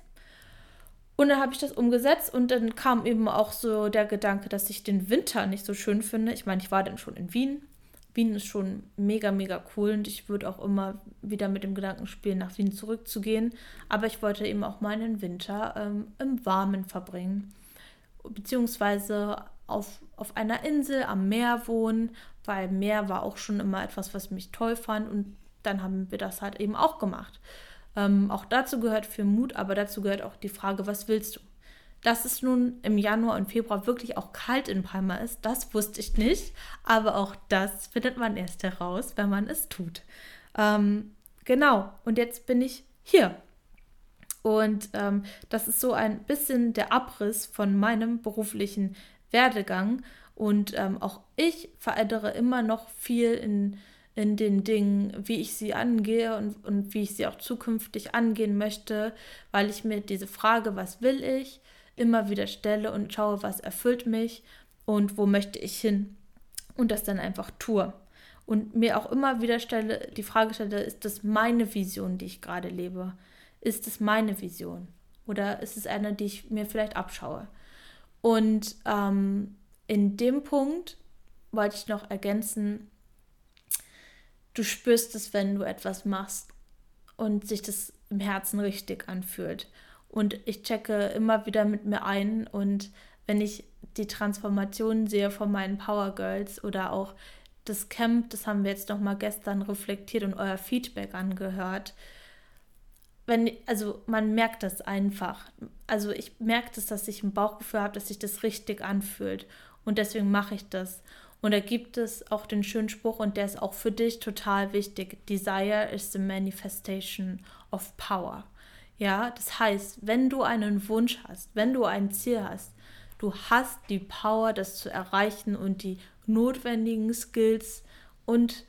S1: Und dann habe ich das umgesetzt und dann kam eben auch so der Gedanke, dass ich den Winter nicht so schön finde. Ich meine, ich war dann schon in Wien Wien ist schon mega, mega cool und ich würde auch immer wieder mit dem Gedanken spielen, nach Wien zurückzugehen. Aber ich wollte eben auch meinen Winter ähm, im Warmen verbringen. Beziehungsweise auf, auf einer Insel am Meer wohnen, weil Meer war auch schon immer etwas, was mich toll fand und dann haben wir das halt eben auch gemacht. Ähm, auch dazu gehört viel Mut, aber dazu gehört auch die Frage, was willst du? Dass es nun im Januar und Februar wirklich auch kalt in Palma ist, das wusste ich nicht. Aber auch das findet man erst heraus, wenn man es tut. Ähm, genau, und jetzt bin ich hier. Und ähm, das ist so ein bisschen der Abriss von meinem beruflichen Werdegang. Und ähm, auch ich verändere immer noch viel in, in den Dingen, wie ich sie angehe und, und wie ich sie auch zukünftig angehen möchte, weil ich mir diese Frage, was will ich, immer wieder stelle und schaue, was erfüllt mich und wo möchte ich hin und das dann einfach tue. Und mir auch immer wieder stelle, die Frage stelle, ist das meine Vision, die ich gerade lebe? Ist es meine Vision? Oder ist es eine, die ich mir vielleicht abschaue? Und ähm, in dem Punkt wollte ich noch ergänzen, du spürst es, wenn du etwas machst und sich das im Herzen richtig anfühlt. Und ich checke immer wieder mit mir ein und wenn ich die Transformation sehe von meinen Power Girls oder auch das Camp, das haben wir jetzt noch mal gestern reflektiert und euer Feedback angehört. Wenn, also man merkt das einfach. Also ich merke das, dass ich ein Bauchgefühl habe, dass sich das richtig anfühlt. Und deswegen mache ich das. Und da gibt es auch den schönen Spruch, und der ist auch für dich total wichtig. Desire is the manifestation of power. Ja, das heißt, wenn du einen Wunsch hast, wenn du ein Ziel hast, du hast die Power, das zu erreichen und die notwendigen Skills und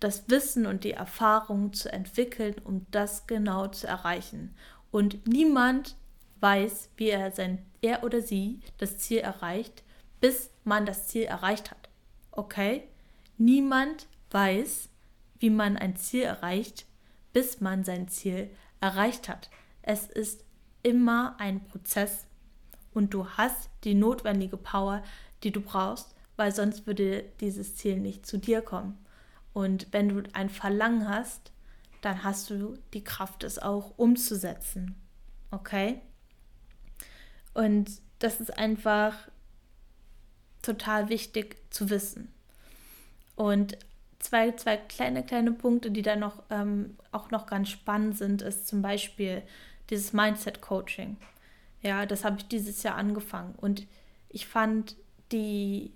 S1: das Wissen und die Erfahrung zu entwickeln, um das genau zu erreichen. Und niemand weiß, wie er sein er oder sie das Ziel erreicht, bis man das Ziel erreicht hat. Okay? Niemand weiß, wie man ein Ziel erreicht, bis man sein Ziel erreicht hat. Es ist immer ein Prozess und du hast die notwendige Power, die du brauchst, weil sonst würde dieses Ziel nicht zu dir kommen. Und wenn du ein Verlangen hast, dann hast du die Kraft, es auch umzusetzen. Okay? Und das ist einfach total wichtig zu wissen. Und zwei, zwei kleine, kleine Punkte, die da noch ähm, auch noch ganz spannend sind, ist zum Beispiel, dieses Mindset-Coaching. Ja, das habe ich dieses Jahr angefangen und ich fand die,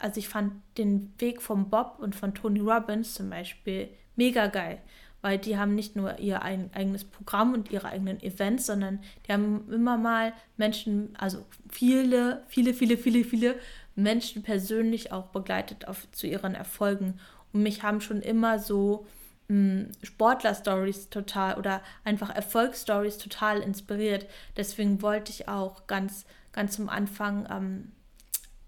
S1: also ich fand den Weg von Bob und von Tony Robbins zum Beispiel mega geil, weil die haben nicht nur ihr ein, eigenes Programm und ihre eigenen Events, sondern die haben immer mal Menschen, also viele, viele, viele, viele, viele Menschen persönlich auch begleitet auf, zu ihren Erfolgen. Und mich haben schon immer so Sportler-Stories total oder einfach Erfolgsstories total inspiriert. Deswegen wollte ich auch ganz, ganz zum Anfang ähm,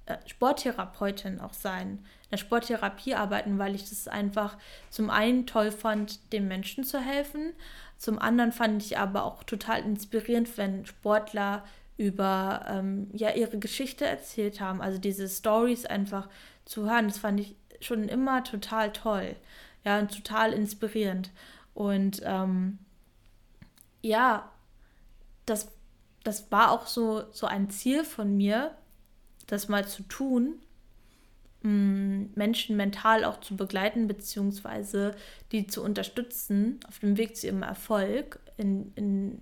S1: äh, Sporttherapeutin auch sein, in der Sporttherapie arbeiten, weil ich das einfach zum einen toll fand, den Menschen zu helfen. Zum anderen fand ich aber auch total inspirierend, wenn Sportler über ähm, ja, ihre Geschichte erzählt haben. Also diese Stories einfach zu hören, das fand ich schon immer total toll. Ja, und total inspirierend. Und ähm, ja, das, das war auch so, so ein Ziel von mir, das mal zu tun, mm, Menschen mental auch zu begleiten, beziehungsweise die zu unterstützen auf dem Weg zu ihrem Erfolg in, in,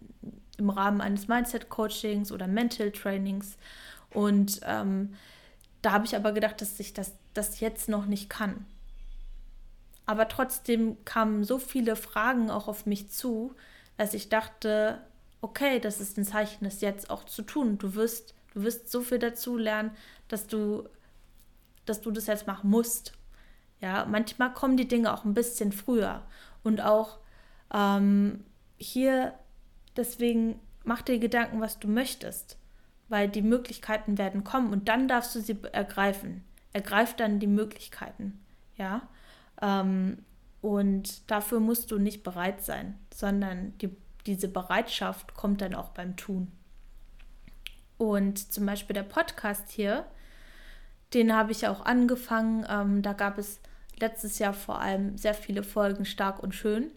S1: im Rahmen eines Mindset-Coachings oder Mental-Trainings. Und ähm, da habe ich aber gedacht, dass ich das, das jetzt noch nicht kann. Aber trotzdem kamen so viele Fragen auch auf mich zu, dass ich dachte, okay, das ist ein Zeichen, das jetzt auch zu tun. Du wirst, du wirst so viel dazu lernen, dass du, dass du das jetzt machen musst. Ja, manchmal kommen die Dinge auch ein bisschen früher. Und auch ähm, hier deswegen mach dir Gedanken, was du möchtest, weil die Möglichkeiten werden kommen und dann darfst du sie ergreifen. Ergreif dann die Möglichkeiten, ja. Ähm, und dafür musst du nicht bereit sein, sondern die, diese Bereitschaft kommt dann auch beim Tun. Und zum Beispiel der Podcast hier, den habe ich auch angefangen. Ähm, da gab es letztes Jahr vor allem sehr viele Folgen stark und schön.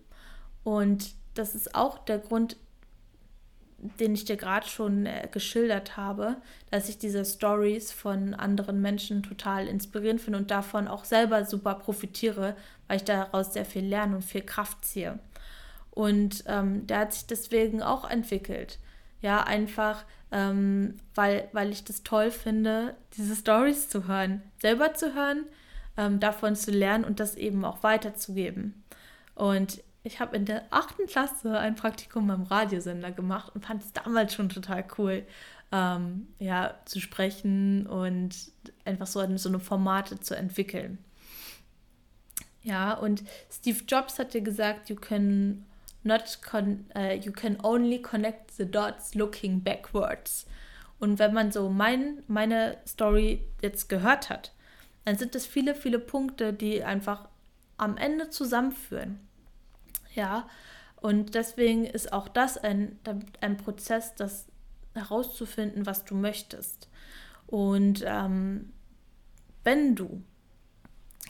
S1: Und das ist auch der Grund, den ich dir gerade schon äh, geschildert habe, dass ich diese Stories von anderen Menschen total inspirierend finde und davon auch selber super profitiere, weil ich daraus sehr viel lerne und viel Kraft ziehe. Und ähm, der hat sich deswegen auch entwickelt. Ja, einfach, ähm, weil, weil ich das toll finde, diese Stories zu hören, selber zu hören, ähm, davon zu lernen und das eben auch weiterzugeben. Und ich habe in der achten Klasse ein Praktikum beim Radiosender gemacht und fand es damals schon total cool, ähm, ja, zu sprechen und einfach so, so eine Formate zu entwickeln. Ja, und Steve Jobs hat dir gesagt, you can not uh, you can only connect the dots looking backwards. Und wenn man so mein, meine Story jetzt gehört hat, dann sind es viele, viele Punkte, die einfach am Ende zusammenführen. Ja, und deswegen ist auch das ein, ein Prozess, das herauszufinden, was du möchtest. Und ähm, wenn du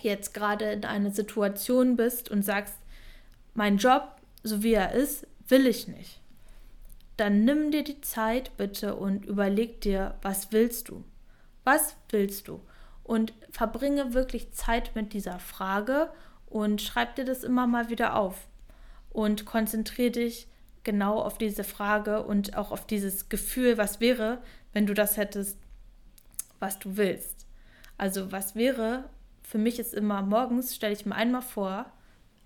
S1: jetzt gerade in einer Situation bist und sagst, mein Job, so wie er ist, will ich nicht, dann nimm dir die Zeit bitte und überleg dir, was willst du? Was willst du? Und verbringe wirklich Zeit mit dieser Frage und schreib dir das immer mal wieder auf und konzentriere dich genau auf diese Frage und auch auf dieses Gefühl, was wäre, wenn du das hättest, was du willst. Also was wäre, für mich ist immer morgens, stelle ich mir einmal vor,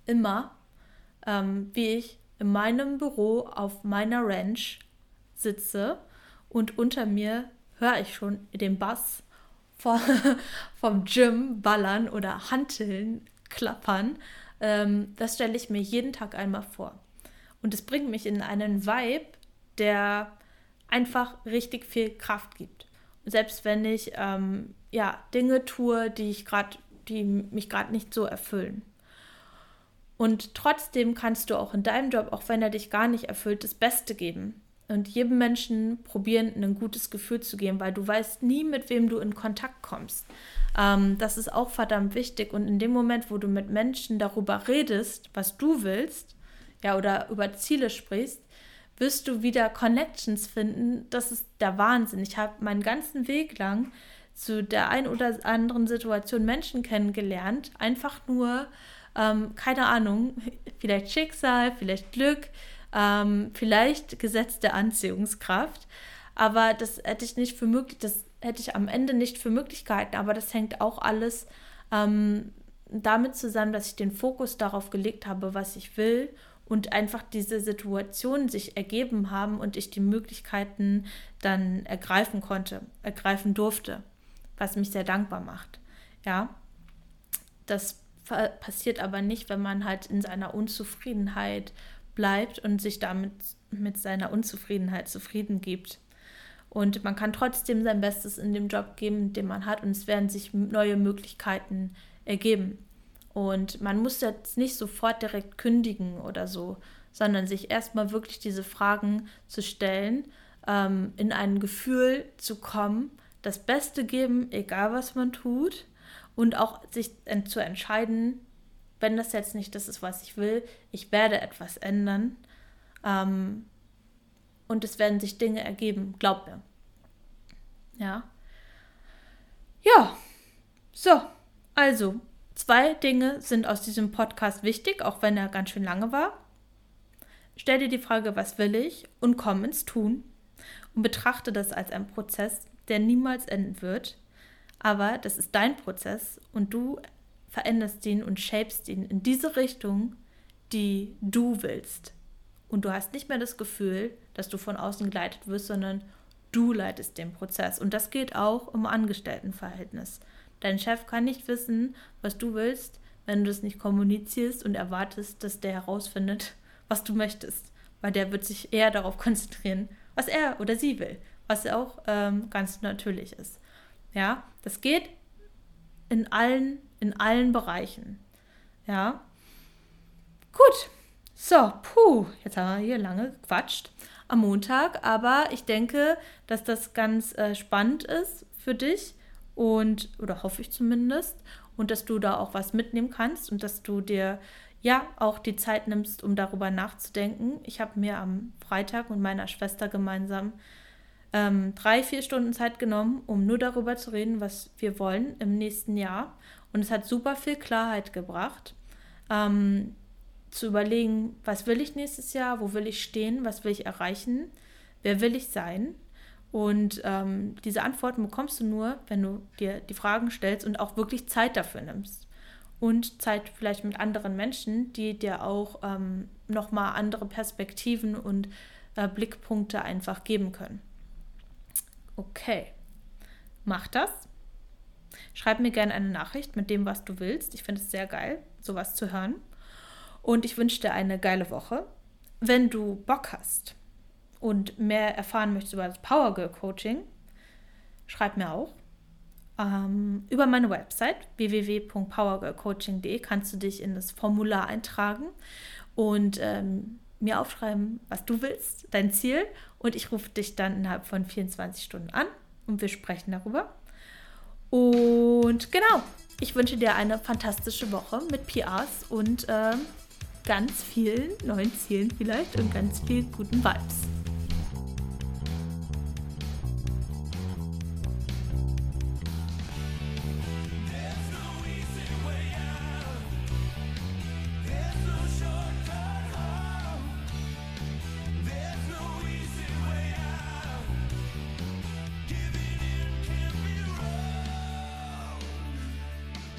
S1: immer, ähm, wie ich in meinem Büro auf meiner Ranch sitze und unter mir höre ich schon den Bass vom, [laughs] vom Gym ballern oder Hanteln klappern ähm, das stelle ich mir jeden Tag einmal vor. Und es bringt mich in einen Vibe, der einfach richtig viel Kraft gibt. Und selbst wenn ich ähm, ja, Dinge tue, die ich gerade, die mich gerade nicht so erfüllen. Und trotzdem kannst du auch in deinem Job, auch wenn er dich gar nicht erfüllt, das Beste geben. Und jedem Menschen probieren, ein gutes Gefühl zu geben, weil du weißt nie, mit wem du in Kontakt kommst. Ähm, das ist auch verdammt wichtig. Und in dem Moment, wo du mit Menschen darüber redest, was du willst, ja, oder über Ziele sprichst, wirst du wieder Connections finden. Das ist der Wahnsinn. Ich habe meinen ganzen Weg lang zu der ein oder anderen Situation Menschen kennengelernt. Einfach nur, ähm, keine Ahnung, [laughs] vielleicht Schicksal, vielleicht Glück, ähm, vielleicht gesetzte Anziehungskraft. Aber das hätte ich nicht für möglich, das hätte ich am Ende nicht für möglich gehalten. Aber das hängt auch alles ähm, damit zusammen, dass ich den Fokus darauf gelegt habe, was ich will und einfach diese Situationen sich ergeben haben und ich die Möglichkeiten dann ergreifen konnte, ergreifen durfte, was mich sehr dankbar macht. Ja, das passiert aber nicht, wenn man halt in seiner Unzufriedenheit bleibt und sich damit mit seiner Unzufriedenheit zufrieden gibt. Und man kann trotzdem sein Bestes in dem Job geben, den man hat, und es werden sich neue Möglichkeiten ergeben. Und man muss jetzt nicht sofort direkt kündigen oder so, sondern sich erstmal wirklich diese Fragen zu stellen, ähm, in ein Gefühl zu kommen, das Beste geben, egal was man tut, und auch sich zu entscheiden, wenn das jetzt nicht das ist, was ich will, ich werde etwas ändern. Ähm, und es werden sich Dinge ergeben, glaub mir. Ja. Ja. So, also, zwei Dinge sind aus diesem Podcast wichtig, auch wenn er ganz schön lange war. Stell dir die Frage, was will ich? Und komm ins Tun. Und betrachte das als einen Prozess, der niemals enden wird. Aber das ist dein Prozess und du veränderst ihn und shapest ihn in diese Richtung, die du willst. Und du hast nicht mehr das Gefühl, dass du von außen geleitet wirst, sondern du leitest den Prozess. Und das gilt auch im Angestelltenverhältnis. Dein Chef kann nicht wissen, was du willst, wenn du es nicht kommunizierst und erwartest, dass der herausfindet, was du möchtest. weil der wird sich eher darauf konzentrieren, was er oder sie will, was auch ähm, ganz natürlich ist. Ja, das geht in allen, in allen Bereichen. Ja, gut. So, puh, jetzt haben wir hier lange gequatscht am Montag, aber ich denke, dass das ganz äh, spannend ist für dich und, oder hoffe ich zumindest, und dass du da auch was mitnehmen kannst und dass du dir ja auch die Zeit nimmst, um darüber nachzudenken. Ich habe mir am Freitag mit meiner Schwester gemeinsam ähm, drei, vier Stunden Zeit genommen, um nur darüber zu reden, was wir wollen im nächsten Jahr. Und es hat super viel Klarheit gebracht, ähm, zu überlegen, was will ich nächstes Jahr, wo will ich stehen, was will ich erreichen, wer will ich sein und ähm, diese Antworten bekommst du nur, wenn du dir die Fragen stellst und auch wirklich Zeit dafür nimmst. Und Zeit vielleicht mit anderen Menschen, die dir auch ähm, nochmal andere Perspektiven und äh, Blickpunkte einfach geben können. Okay, mach das. Schreib mir gerne eine Nachricht mit dem, was du willst. Ich finde es sehr geil, sowas zu hören. Und ich wünsche dir eine geile Woche. Wenn du Bock hast, und mehr erfahren möchtest über das Power Girl Coaching, schreib mir auch. Ähm, über meine Website www.powergirlcoaching.de kannst du dich in das Formular eintragen und ähm, mir aufschreiben, was du willst, dein Ziel. Und ich rufe dich dann innerhalb von 24 Stunden an und wir sprechen darüber. Und genau, ich wünsche dir eine fantastische Woche mit PRs und ähm, ganz vielen neuen Zielen vielleicht und ganz viel guten Vibes.